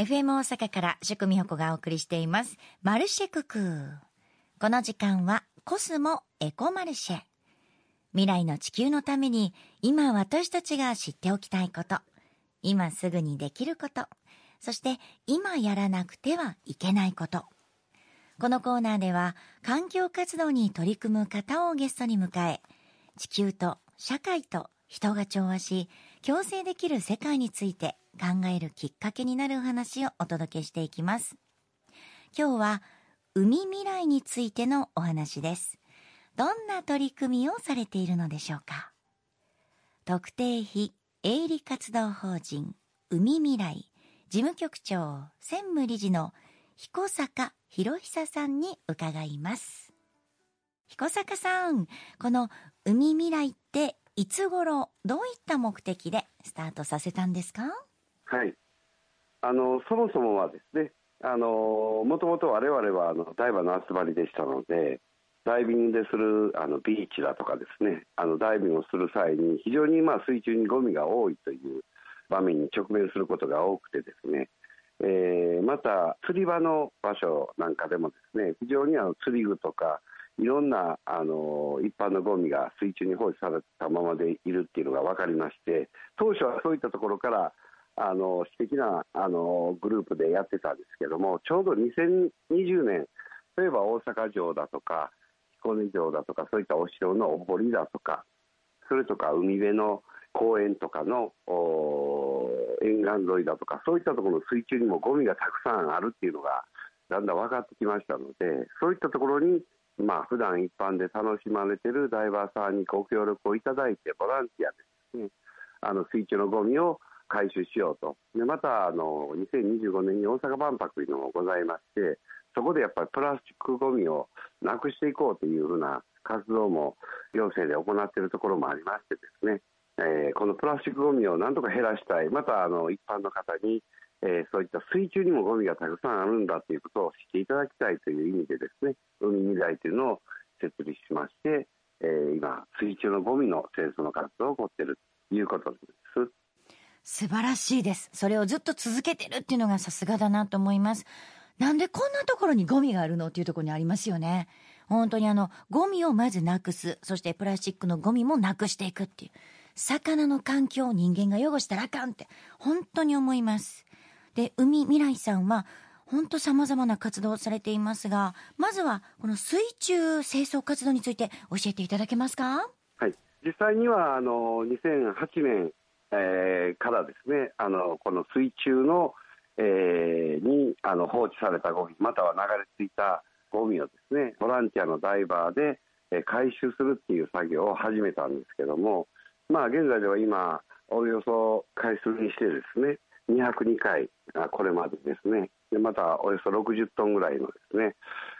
FM 大阪から宿美穂子がお送りしています。マルシェクク。この時間はコスモエコマルシェ。未来の地球のために今私たちが知っておきたいこと。今すぐにできること。そして今やらなくてはいけないこと。このコーナーでは環境活動に取り組む方をゲストに迎え、地球と社会と人が調和し、共生できる世界について考えるきっかけになるお話をお届けしていきます。今日は海未来についてのお話です。どんな取り組みをされているのでしょうか？特定非営利活動法人海未来事務局長専務理事の彦坂博久さんに伺います。彦坂さん、この海未来っていつ頃どういった目的でスタートさせたんですか？はい。あの、そもそもはですね、あの、もともと我々はあのダイバーの集まりでしたので、ダイビングでするあのビーチだとかですね、あのダイビングをする際に非常にまあ水中にゴミが多いという場面に直面することが多くてですね、えー、また釣り場の場所なんかでもですね、非常にあの釣り具とかいろんなあの一般のゴミが水中に放置されたままでいるっていうのが分かりまして、当初はそういったところからあの私的なあのグループでやってたんですけどもちょうど2020年例えば大阪城だとか彦根城だとかそういったお城のお堀だとかそれとか海辺の公園とかの沿岸沿いだとかそういったところの水中にもゴミがたくさんあるっていうのがだんだん分かってきましたのでそういったところにまあ普段一般で楽しまれているダイバーさんにご協力をいただいてボランティアでね。あの水中のゴミを回収しようと、でまたあの2025年に大阪万博というのもございまして、そこでやっぱりプラスチックごみをなくしていこうというふうな活動も行政で行っているところもありましてですね、えー、このプラスチックごみをなんとか減らしたい、またあの一般の方に、えー、そういった水中にもごみがたくさんあるんだということを知っていただきたいという意味でですね、海未来というのを設立しまして、えー、今、水中のゴミの清掃の活動を起こっているということです。素晴らしいです。それをずっと続けてるっていうのがさすがだなと思います。なんでこんなところにゴミがあるのっていうところにありますよね。本当にあの、ゴミをまずなくす。そしてプラスチックのゴミもなくしていくっていう。魚の環境を人間が汚したらあかんって、本当に思います。で、海未来さんは、本当様々な活動をされていますが、まずはこの水中清掃活動について教えていただけますか？はい。実際には、あの、2008年えー、からですねあのこの水中の、えー、にあの放置されたゴミまたは流れ着いたゴミをですねボランティアのダイバーで、えー、回収するっていう作業を始めたんですけどもまあ現在では今およそ回数にしてですね202回これまでですね。でまたおよそ60トンぐらいのですね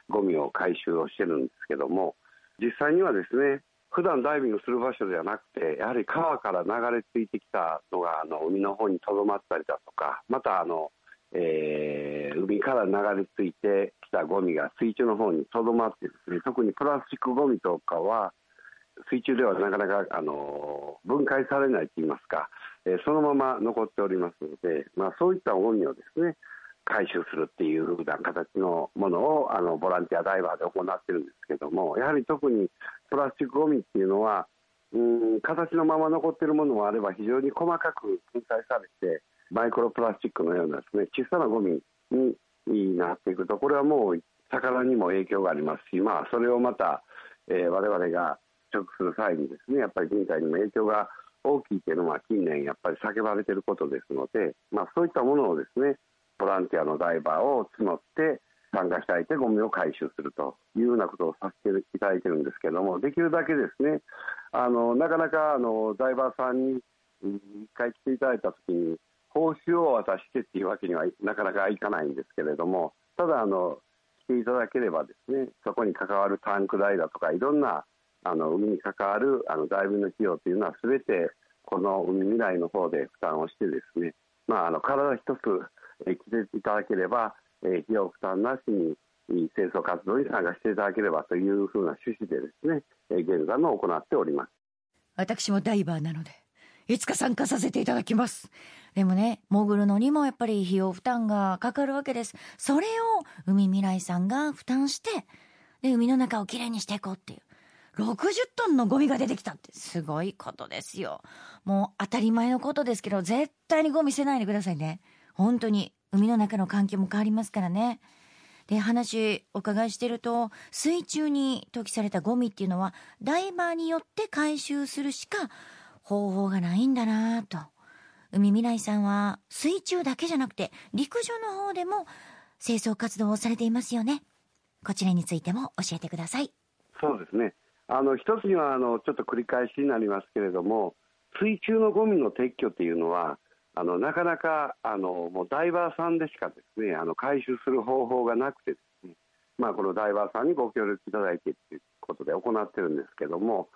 ゴミを回収をしてるんですけども実際にはですね普段ダイビングする場所ではなくてやはり川から流れ着いてきたのがあの海の方にとどまったりだとかまたあの、えー、海から流れ着いてきたゴミが水中の方にとどまってですね特にプラスチックゴミとかは水中ではなかなかあの分解されないといいますか、え、そのまま残っておりますので、まあ、そういったゴミをですね回収するっていうふうな形のものをあのボランティアダイバーで行ってるんですけどもやはり特にプラスチックごみっていうのはうん形のまま残っているものもあれば非常に細かく粉砕されてマイクロプラスチックのようなですね小さなゴミになっていくとこれはもう魚にも影響がありますし、まあ、それをまた、えー、我々が食する際にですねやっぱり人体にも影響が大きいというのは近年やっぱり叫ばれていることですので、まあ、そういったものをですねボランティアのダイバーを募って参加したいてゴミを回収するというようなことをさせていただいてるんですけどもできるだけですねあのなかなかあのダイバーさんに一回来ていただいた時に報酬を渡してっていうわけにはなかなかいかないんですけれどもただあの来ていただければですねそこに関わるタンク代だとかいろんなあの海に関わるあのダイビングの費用というのは全てこの海未来の方で負担をしてですねまあ、あの体一つえ来ていただければ、え費用負担なしに清掃活動に参加していただければというふうな趣旨でですね、え現在も行っております。私もダイバーなので、いつか参加させていただきます。でもね、潜るのにもやっぱり費用負担がかかるわけです。それを海未来さんが負担して、で、海の中をきれいにしていこうっていう。60トンのゴミが出てきたってすごいことですよ。もう当たり前のことですけど、絶対にゴミ捨てないでくださいね。本当に。海の中の環境も変わりますからね。で、話お伺いしてると、水中に投棄されたゴミっていうのは、ダイバーによって回収するしか方法がないんだなぁと。海未来さんは水中だけじゃなくて陸上の方でも清掃活動をされていますよね。こちらについても教えてください。そうですね。あの一つにはあのちょっと繰り返しになりますけれども、水中のゴミの撤去っていうのはあのなかなかあのもうダイバーさんでしかですねあの回収する方法がなくてですね、まあ、このダイバーさんにご協力いただいてということで行ってるんですけども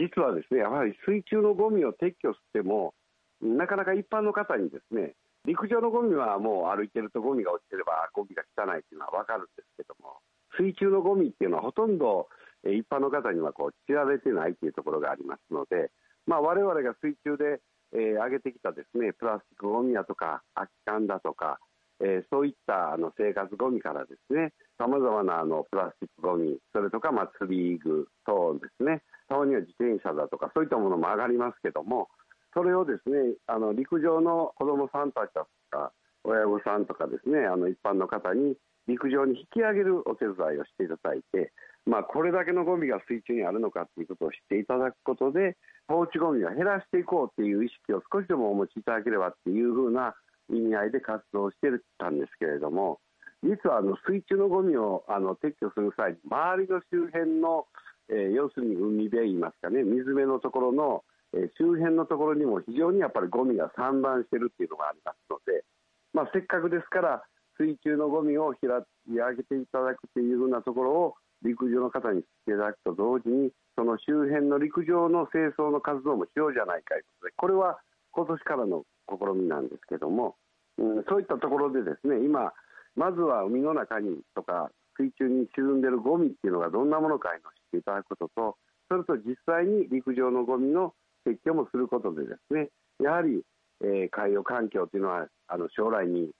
実はですねやはり水中のゴミを撤去してもなかなか一般の方にですね陸上のゴミはもう歩いてるとゴミが落ちてればゴミが汚いっていうのは分かるんですけども水中のゴミっていうのはほとんど一般の方にはこう知られてないというところがありますので、まあ、我々が水中で、え、上げてきたですねプラスチックゴミだとか空き缶だとか、え、そういったあの生活ゴミからですねさまざまなあのプラスチックゴミそれとか、まあ、釣り具等ですねたまには自転車だとかそういったものも上がりますけどもそれをですねあの陸上の子どもさんたちだとか親御さんとかですねあの一般の方に陸上に引き上げるお手伝いをしていただいて、まあ、これだけのゴミが水中にあるのかということを知っていただくことで放置ゴミを減らしていこうという意識を少しでもお持ちいただければというふうな意味合いで活動してたんですけれども実はあの水中のゴミをあの撤去する際に周りの周辺の、えー、要するに海辺言いますかね水辺のところのえ周辺のところにも非常にやっぱりゴミが散乱しているっていうのがありますので、まあ、せっかくですから水中のゴミを拾い上げていただくというふうなところを陸上の方にしていただくと同時にその周辺の陸上の清掃の活動もしようじゃないかということでこれは今年からの試みなんですけども、うん、そういったところでですね今まずは海の中にとか水中に沈んでいるゴミっていうのがどんなものかを知っていただくこととそれと実際に陸上のゴミの撤去もすることでですねやはり、えー、海洋環境というのはあの将来に、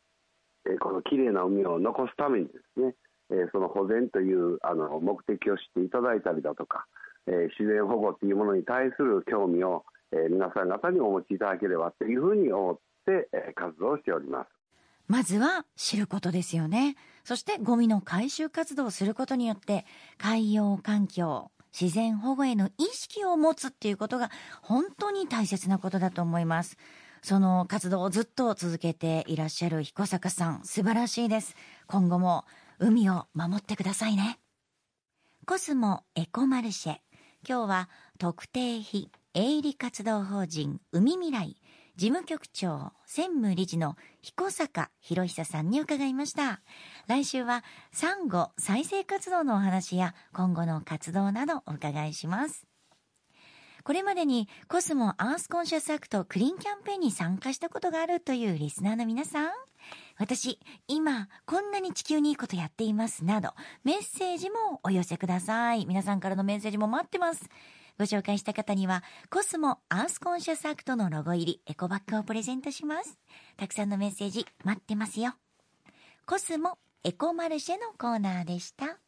えー、このきれいな海を残すためにですね、え、その保全というあの目的を知っていただいたりだとか、え、自然保護というものに対する興味を、え、皆さん方にお持ちいただければというふうに思って、え、活動しております。まずは知ることですよね。そしてゴミの回収活動をすることによって海洋環境、自然保護への意識を持つっていうことが本当に大切なことだと思います。その活動をずっと続けていらっしゃる彦坂さん、素晴らしいです。今後も海を守ってくださいね。コスモエコマルシェ。今日は特定非営利活動法人海未来事務局長専務理事の彦坂博久さんに伺いました。来週はサンゴ再生活動のお話や今後の活動などお伺いします。これまでにコスモアースコンシャスアクトクリーンキャンペーンに参加したことがあるというリスナーの皆さん、私、今、こんなに地球にいいことやっていますなど、メッセージもお寄せください。皆さんからのメッセージも待ってます。ご紹介した方には、コスモアースコンシャスアクトのロゴ入りエコバッグをプレゼントします。たくさんのメッセージ待ってますよ。コスモエコマルシェのコーナーでした。